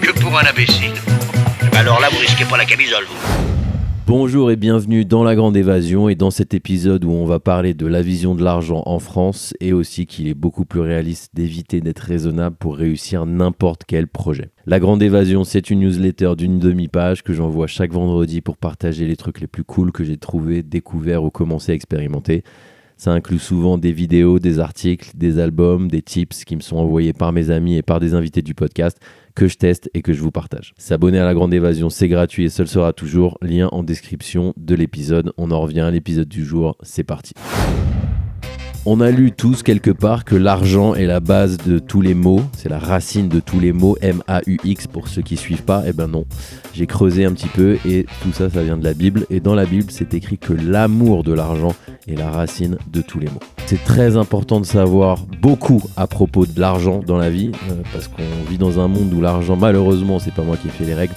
que pour un imbécile. Alors là, vous risquez pas la camisole. Bonjour et bienvenue dans La Grande Évasion et dans cet épisode où on va parler de la vision de l'argent en France et aussi qu'il est beaucoup plus réaliste d'éviter d'être raisonnable pour réussir n'importe quel projet. La Grande Évasion, c'est une newsletter d'une demi-page que j'envoie chaque vendredi pour partager les trucs les plus cools que j'ai trouvés, découverts ou commencé à expérimenter. Ça inclut souvent des vidéos, des articles, des albums, des tips qui me sont envoyés par mes amis et par des invités du podcast que je teste et que je vous partage. S'abonner à la Grande Évasion, c'est gratuit et le sera toujours. Lien en description de l'épisode. On en revient à l'épisode du jour. C'est parti. On a lu tous quelque part que l'argent est la base de tous les mots, c'est la racine de tous les mots, M-A-U-X pour ceux qui suivent pas, eh ben non. J'ai creusé un petit peu et tout ça, ça vient de la Bible. Et dans la Bible, c'est écrit que l'amour de l'argent est la racine de tous les mots. C'est très important de savoir beaucoup à propos de l'argent dans la vie, euh, parce qu'on vit dans un monde où l'argent, malheureusement, c'est pas moi qui ai fait les règles,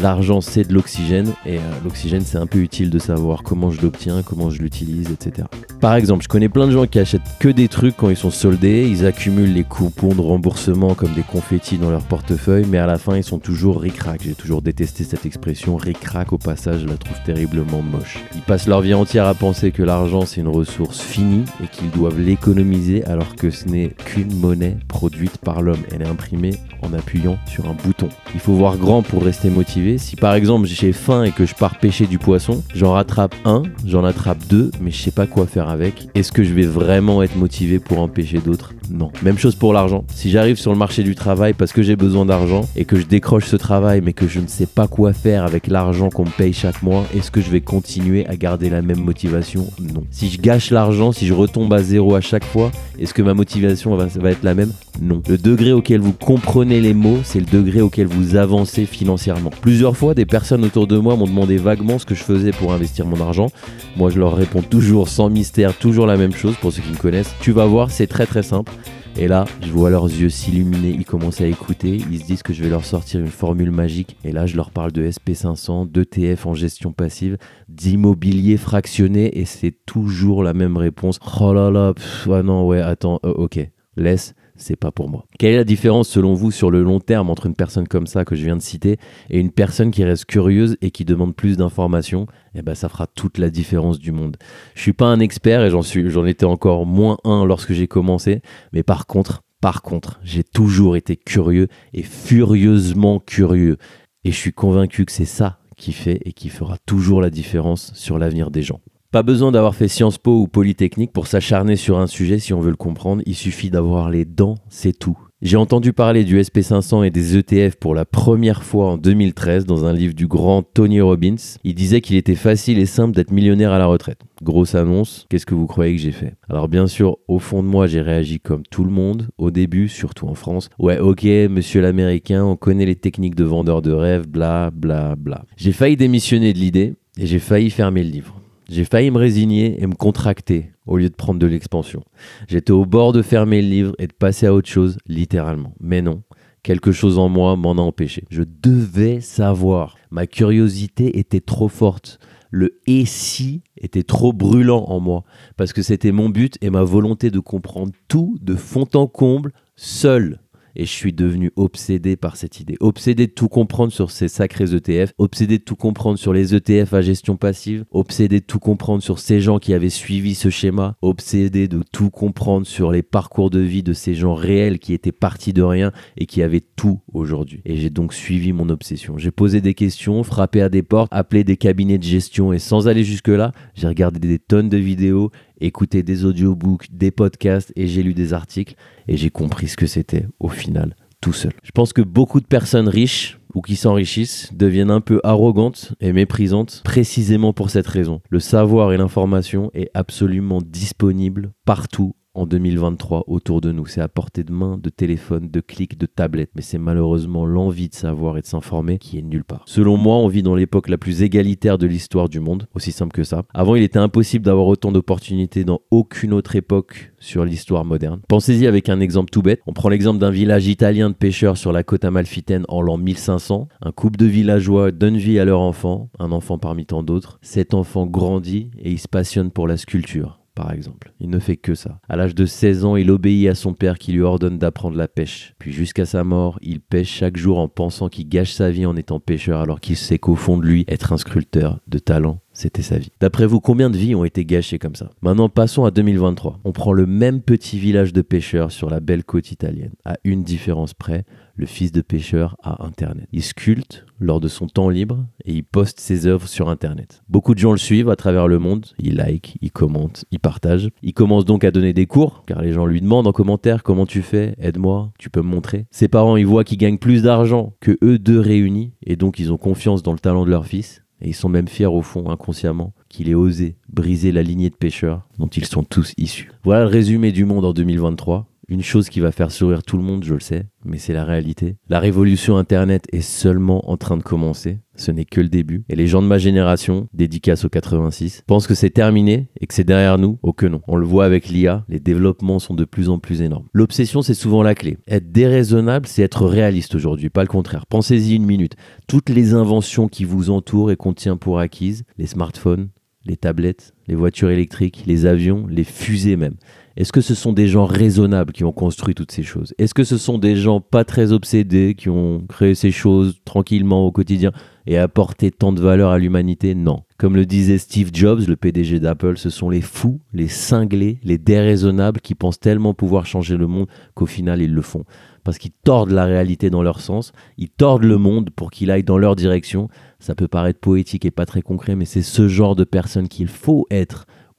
L'argent, c'est de l'oxygène, et euh, l'oxygène, c'est un peu utile de savoir comment je l'obtiens, comment je l'utilise, etc. Par exemple, je connais plein de gens qui achètent que des trucs quand ils sont soldés, ils accumulent les coupons de remboursement comme des confettis dans leur portefeuille, mais à la fin, ils sont toujours ric-rac. J'ai toujours détesté cette expression, ric-rac, au passage, je la trouve terriblement moche. Ils passent leur vie entière à penser que l'argent, c'est une ressource finie et qu'ils doivent l'économiser alors que ce n'est qu'une monnaie produite par l'homme. Elle est imprimée en appuyant sur un bouton. Il faut voir grand pour rester motivé. Si par exemple j'ai faim et que je pars pêcher du poisson, j'en rattrape un, j'en attrape deux, mais je sais pas quoi faire avec. Est-ce que je vais vraiment être motivé pour en pêcher d'autres? Non. Même chose pour l'argent. Si j'arrive sur le marché du travail parce que j'ai besoin d'argent et que je décroche ce travail mais que je ne sais pas quoi faire avec l'argent qu'on me paye chaque mois, est-ce que je vais continuer à garder la même motivation? Non. Si je gâche l'argent, si je retombe à zéro à chaque fois, est-ce que ma motivation va, va être la même? Non. Le degré auquel vous comprenez les mots, c'est le degré auquel vous avancez financièrement. Plusieurs fois, des personnes autour de moi m'ont demandé vaguement ce que je faisais pour investir mon argent. Moi, je leur réponds toujours sans mystère, toujours la même chose pour ceux qui me connaissent. Tu vas voir, c'est très très simple. Et là, je vois leurs yeux s'illuminer, ils commencent à écouter, ils se disent que je vais leur sortir une formule magique. Et là, je leur parle de SP500, d'ETF en gestion passive, d'immobilier fractionné, et c'est toujours la même réponse. Oh là là, ah non, ouais, attends, euh, ok, laisse, c'est pas pour moi. Quelle est la différence selon vous sur le long terme entre une personne comme ça que je viens de citer et une personne qui reste curieuse et qui demande plus d'informations? Eh ben ça fera toute la différence du monde. Je suis pas un expert et j'en suis j'en étais encore moins un lorsque j'ai commencé, mais par contre, par contre, j'ai toujours été curieux et furieusement curieux et je suis convaincu que c'est ça qui fait et qui fera toujours la différence sur l'avenir des gens. Pas besoin d'avoir fait Sciences Po ou Polytechnique pour s'acharner sur un sujet si on veut le comprendre, il suffit d'avoir les dents, c'est tout. J'ai entendu parler du SP500 et des ETF pour la première fois en 2013 dans un livre du grand Tony Robbins. Il disait qu'il était facile et simple d'être millionnaire à la retraite. Grosse annonce, qu'est-ce que vous croyez que j'ai fait? Alors bien sûr, au fond de moi, j'ai réagi comme tout le monde, au début, surtout en France. Ouais, ok, monsieur l'américain, on connaît les techniques de vendeur de rêve, bla bla bla. J'ai failli démissionner de l'idée et j'ai failli fermer le livre. J'ai failli me résigner et me contracter au lieu de prendre de l'expansion. J'étais au bord de fermer le livre et de passer à autre chose, littéralement. Mais non, quelque chose en moi m'en a empêché. Je devais savoir. Ma curiosité était trop forte. Le et si était trop brûlant en moi. Parce que c'était mon but et ma volonté de comprendre tout de fond en comble, seul. Et je suis devenu obsédé par cette idée. Obsédé de tout comprendre sur ces sacrés ETF, obsédé de tout comprendre sur les ETF à gestion passive, obsédé de tout comprendre sur ces gens qui avaient suivi ce schéma, obsédé de tout comprendre sur les parcours de vie de ces gens réels qui étaient partis de rien et qui avaient tout aujourd'hui. Et j'ai donc suivi mon obsession. J'ai posé des questions, frappé à des portes, appelé des cabinets de gestion et sans aller jusque-là, j'ai regardé des tonnes de vidéos écouté des audiobooks, des podcasts et j'ai lu des articles et j'ai compris ce que c'était au final tout seul. Je pense que beaucoup de personnes riches ou qui s'enrichissent deviennent un peu arrogantes et méprisantes précisément pour cette raison. Le savoir et l'information est absolument disponible partout en 2023 autour de nous. C'est à portée de main, de téléphone, de clics, de tablettes. Mais c'est malheureusement l'envie de savoir et de s'informer qui est nulle part. Selon moi, on vit dans l'époque la plus égalitaire de l'histoire du monde. Aussi simple que ça. Avant, il était impossible d'avoir autant d'opportunités dans aucune autre époque sur l'histoire moderne. Pensez-y avec un exemple tout bête. On prend l'exemple d'un village italien de pêcheurs sur la côte amalfitaine en l'an 1500. Un couple de villageois donne vie à leur enfant, un enfant parmi tant d'autres. Cet enfant grandit et il se passionne pour la sculpture par exemple. Il ne fait que ça. À l'âge de 16 ans, il obéit à son père qui lui ordonne d'apprendre la pêche. Puis jusqu'à sa mort, il pêche chaque jour en pensant qu'il gâche sa vie en étant pêcheur alors qu'il sait qu'au fond de lui, être un sculpteur de talent, c'était sa vie. D'après vous, combien de vies ont été gâchées comme ça? Maintenant, passons à 2023. On prend le même petit village de pêcheurs sur la belle côte italienne, à une différence près, le fils de pêcheur a Internet. Il sculpte lors de son temps libre et il poste ses œuvres sur Internet. Beaucoup de gens le suivent à travers le monde, il like, il commente, il partage. Il commence donc à donner des cours, car les gens lui demandent en commentaire comment tu fais, aide-moi, tu peux me montrer? Ses parents, ils voient qu'il gagne plus d'argent que eux deux réunis, et donc ils ont confiance dans le talent de leur fils. Et ils sont même fiers au fond, inconsciemment, qu'il ait osé briser la lignée de pêcheurs dont ils sont tous issus. Voilà le résumé du monde en 2023 une chose qui va faire sourire tout le monde, je le sais, mais c'est la réalité. La révolution Internet est seulement en train de commencer. Ce n'est que le début. Et les gens de ma génération, dédicace au 86, pensent que c'est terminé et que c'est derrière nous. Oh que non. On le voit avec l'IA, les développements sont de plus en plus énormes. L'obsession, c'est souvent la clé. Être déraisonnable, c'est être réaliste aujourd'hui, pas le contraire. Pensez-y une minute. Toutes les inventions qui vous entourent et qu'on tient pour acquises, les smartphones, les tablettes, les voitures électriques, les avions, les fusées même. Est-ce que ce sont des gens raisonnables qui ont construit toutes ces choses? Est-ce que ce sont des gens pas très obsédés qui ont créé ces choses tranquillement au quotidien et apporté tant de valeur à l'humanité? Non. Comme le disait Steve Jobs, le PDG d'Apple, ce sont les fous, les cinglés, les déraisonnables qui pensent tellement pouvoir changer le monde qu'au final ils le font. Parce qu'ils tordent la réalité dans leur sens, ils tordent le monde pour qu'il aille dans leur direction. Ça peut paraître poétique et pas très concret, mais c'est ce genre de personne qu'il faut être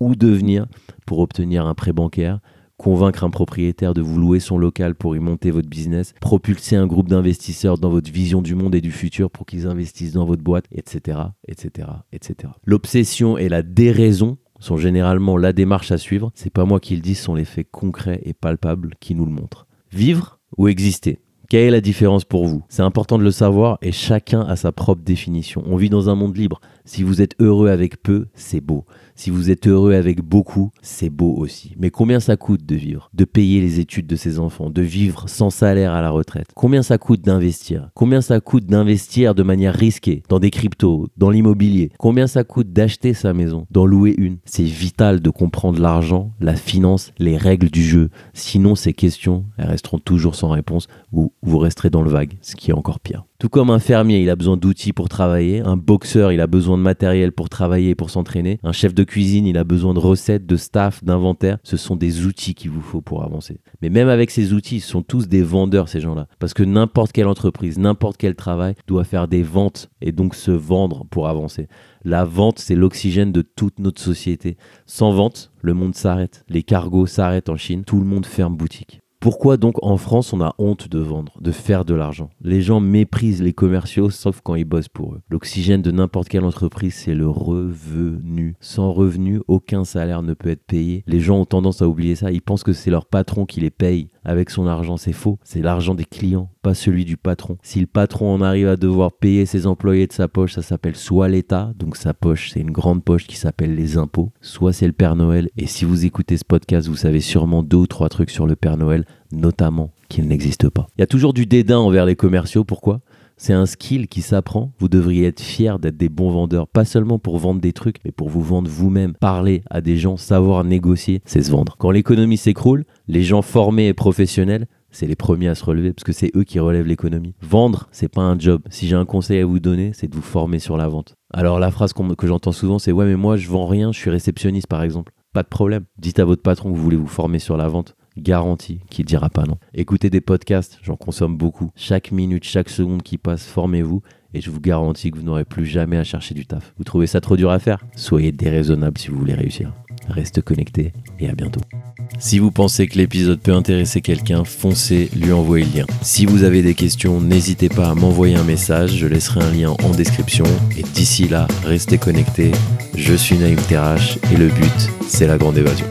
ou devenir pour obtenir un prêt bancaire, convaincre un propriétaire de vous louer son local pour y monter votre business, propulser un groupe d'investisseurs dans votre vision du monde et du futur pour qu'ils investissent dans votre boîte, etc., etc., etc. L'obsession et la déraison sont généralement la démarche à suivre. C'est pas moi qui le dis, ce sont les faits concrets et palpables qui nous le montrent. Vivre ou exister? Quelle est la différence pour vous? C'est important de le savoir et chacun a sa propre définition. On vit dans un monde libre. Si vous êtes heureux avec peu, c'est beau. Si vous êtes heureux avec beaucoup, c'est beau aussi. Mais combien ça coûte de vivre De payer les études de ses enfants, de vivre sans salaire à la retraite? Combien ça coûte d'investir? Combien ça coûte d'investir de manière risquée dans des cryptos, dans l'immobilier? Combien ça coûte d'acheter sa maison, d'en louer une? C'est vital de comprendre l'argent, la finance, les règles du jeu. Sinon, ces questions, elles resteront toujours sans réponse vous resterez dans le vague, ce qui est encore pire. Tout comme un fermier, il a besoin d'outils pour travailler, un boxeur, il a besoin de matériel pour travailler et pour s'entraîner, un chef de cuisine, il a besoin de recettes, de staff, d'inventaire. Ce sont des outils qu'il vous faut pour avancer. Mais même avec ces outils, ils sont tous des vendeurs, ces gens-là. Parce que n'importe quelle entreprise, n'importe quel travail doit faire des ventes et donc se vendre pour avancer. La vente, c'est l'oxygène de toute notre société. Sans vente, le monde s'arrête. Les cargos s'arrêtent en Chine. Tout le monde ferme boutique. Pourquoi donc en France on a honte de vendre, de faire de l'argent? Les gens méprisent les commerciaux sauf quand ils bossent pour eux. L'oxygène de n'importe quelle entreprise c'est le revenu. Sans revenu, aucun salaire ne peut être payé. Les gens ont tendance à oublier ça, ils pensent que c'est leur patron qui les paye avec son argent, c'est faux. C'est l'argent des clients, pas celui du patron. Si le patron en arrive à devoir payer ses employés de sa poche, ça s'appelle soit l'État, donc sa poche, c'est une grande poche qui s'appelle les impôts, soit c'est le Père Noël. Et si vous écoutez ce podcast, vous savez sûrement deux ou trois trucs sur le Père Noël, notamment qu'il n'existe pas. Il y a toujours du dédain envers les commerciaux, pourquoi? C'est un skill qui s'apprend. Vous devriez être fier d'être des bons vendeurs, pas seulement pour vendre des trucs, mais pour vous vendre vous-même. Parler à des gens, savoir négocier, c'est se vendre. Quand l'économie s'écroule, les gens formés et professionnels, c'est les premiers à se relever parce que c'est eux qui relèvent l'économie. Vendre, c'est pas un job. Si j'ai un conseil à vous donner, c'est de vous former sur la vente. Alors la phrase que j'entends souvent, c'est ouais mais moi je vends rien, je suis réceptionniste par exemple. Pas de problème. Dites à votre patron que vous voulez vous former sur la vente garantie qu'il dira pas non. Écoutez des podcasts, j'en consomme beaucoup. Chaque minute, chaque seconde qui passe, formez-vous et je vous garantis que vous n'aurez plus jamais à chercher du taf. Vous trouvez ça trop dur à faire? Soyez déraisonnable si vous voulez réussir. Reste connecté et à bientôt. Si vous pensez que l'épisode peut intéresser quelqu'un, foncez lui envoyer le lien. Si vous avez des questions, n'hésitez pas à m'envoyer un message, je laisserai un lien en description. Et d'ici là, restez connectés. Je suis Naïm Terrache et le but, c'est la grande évasion.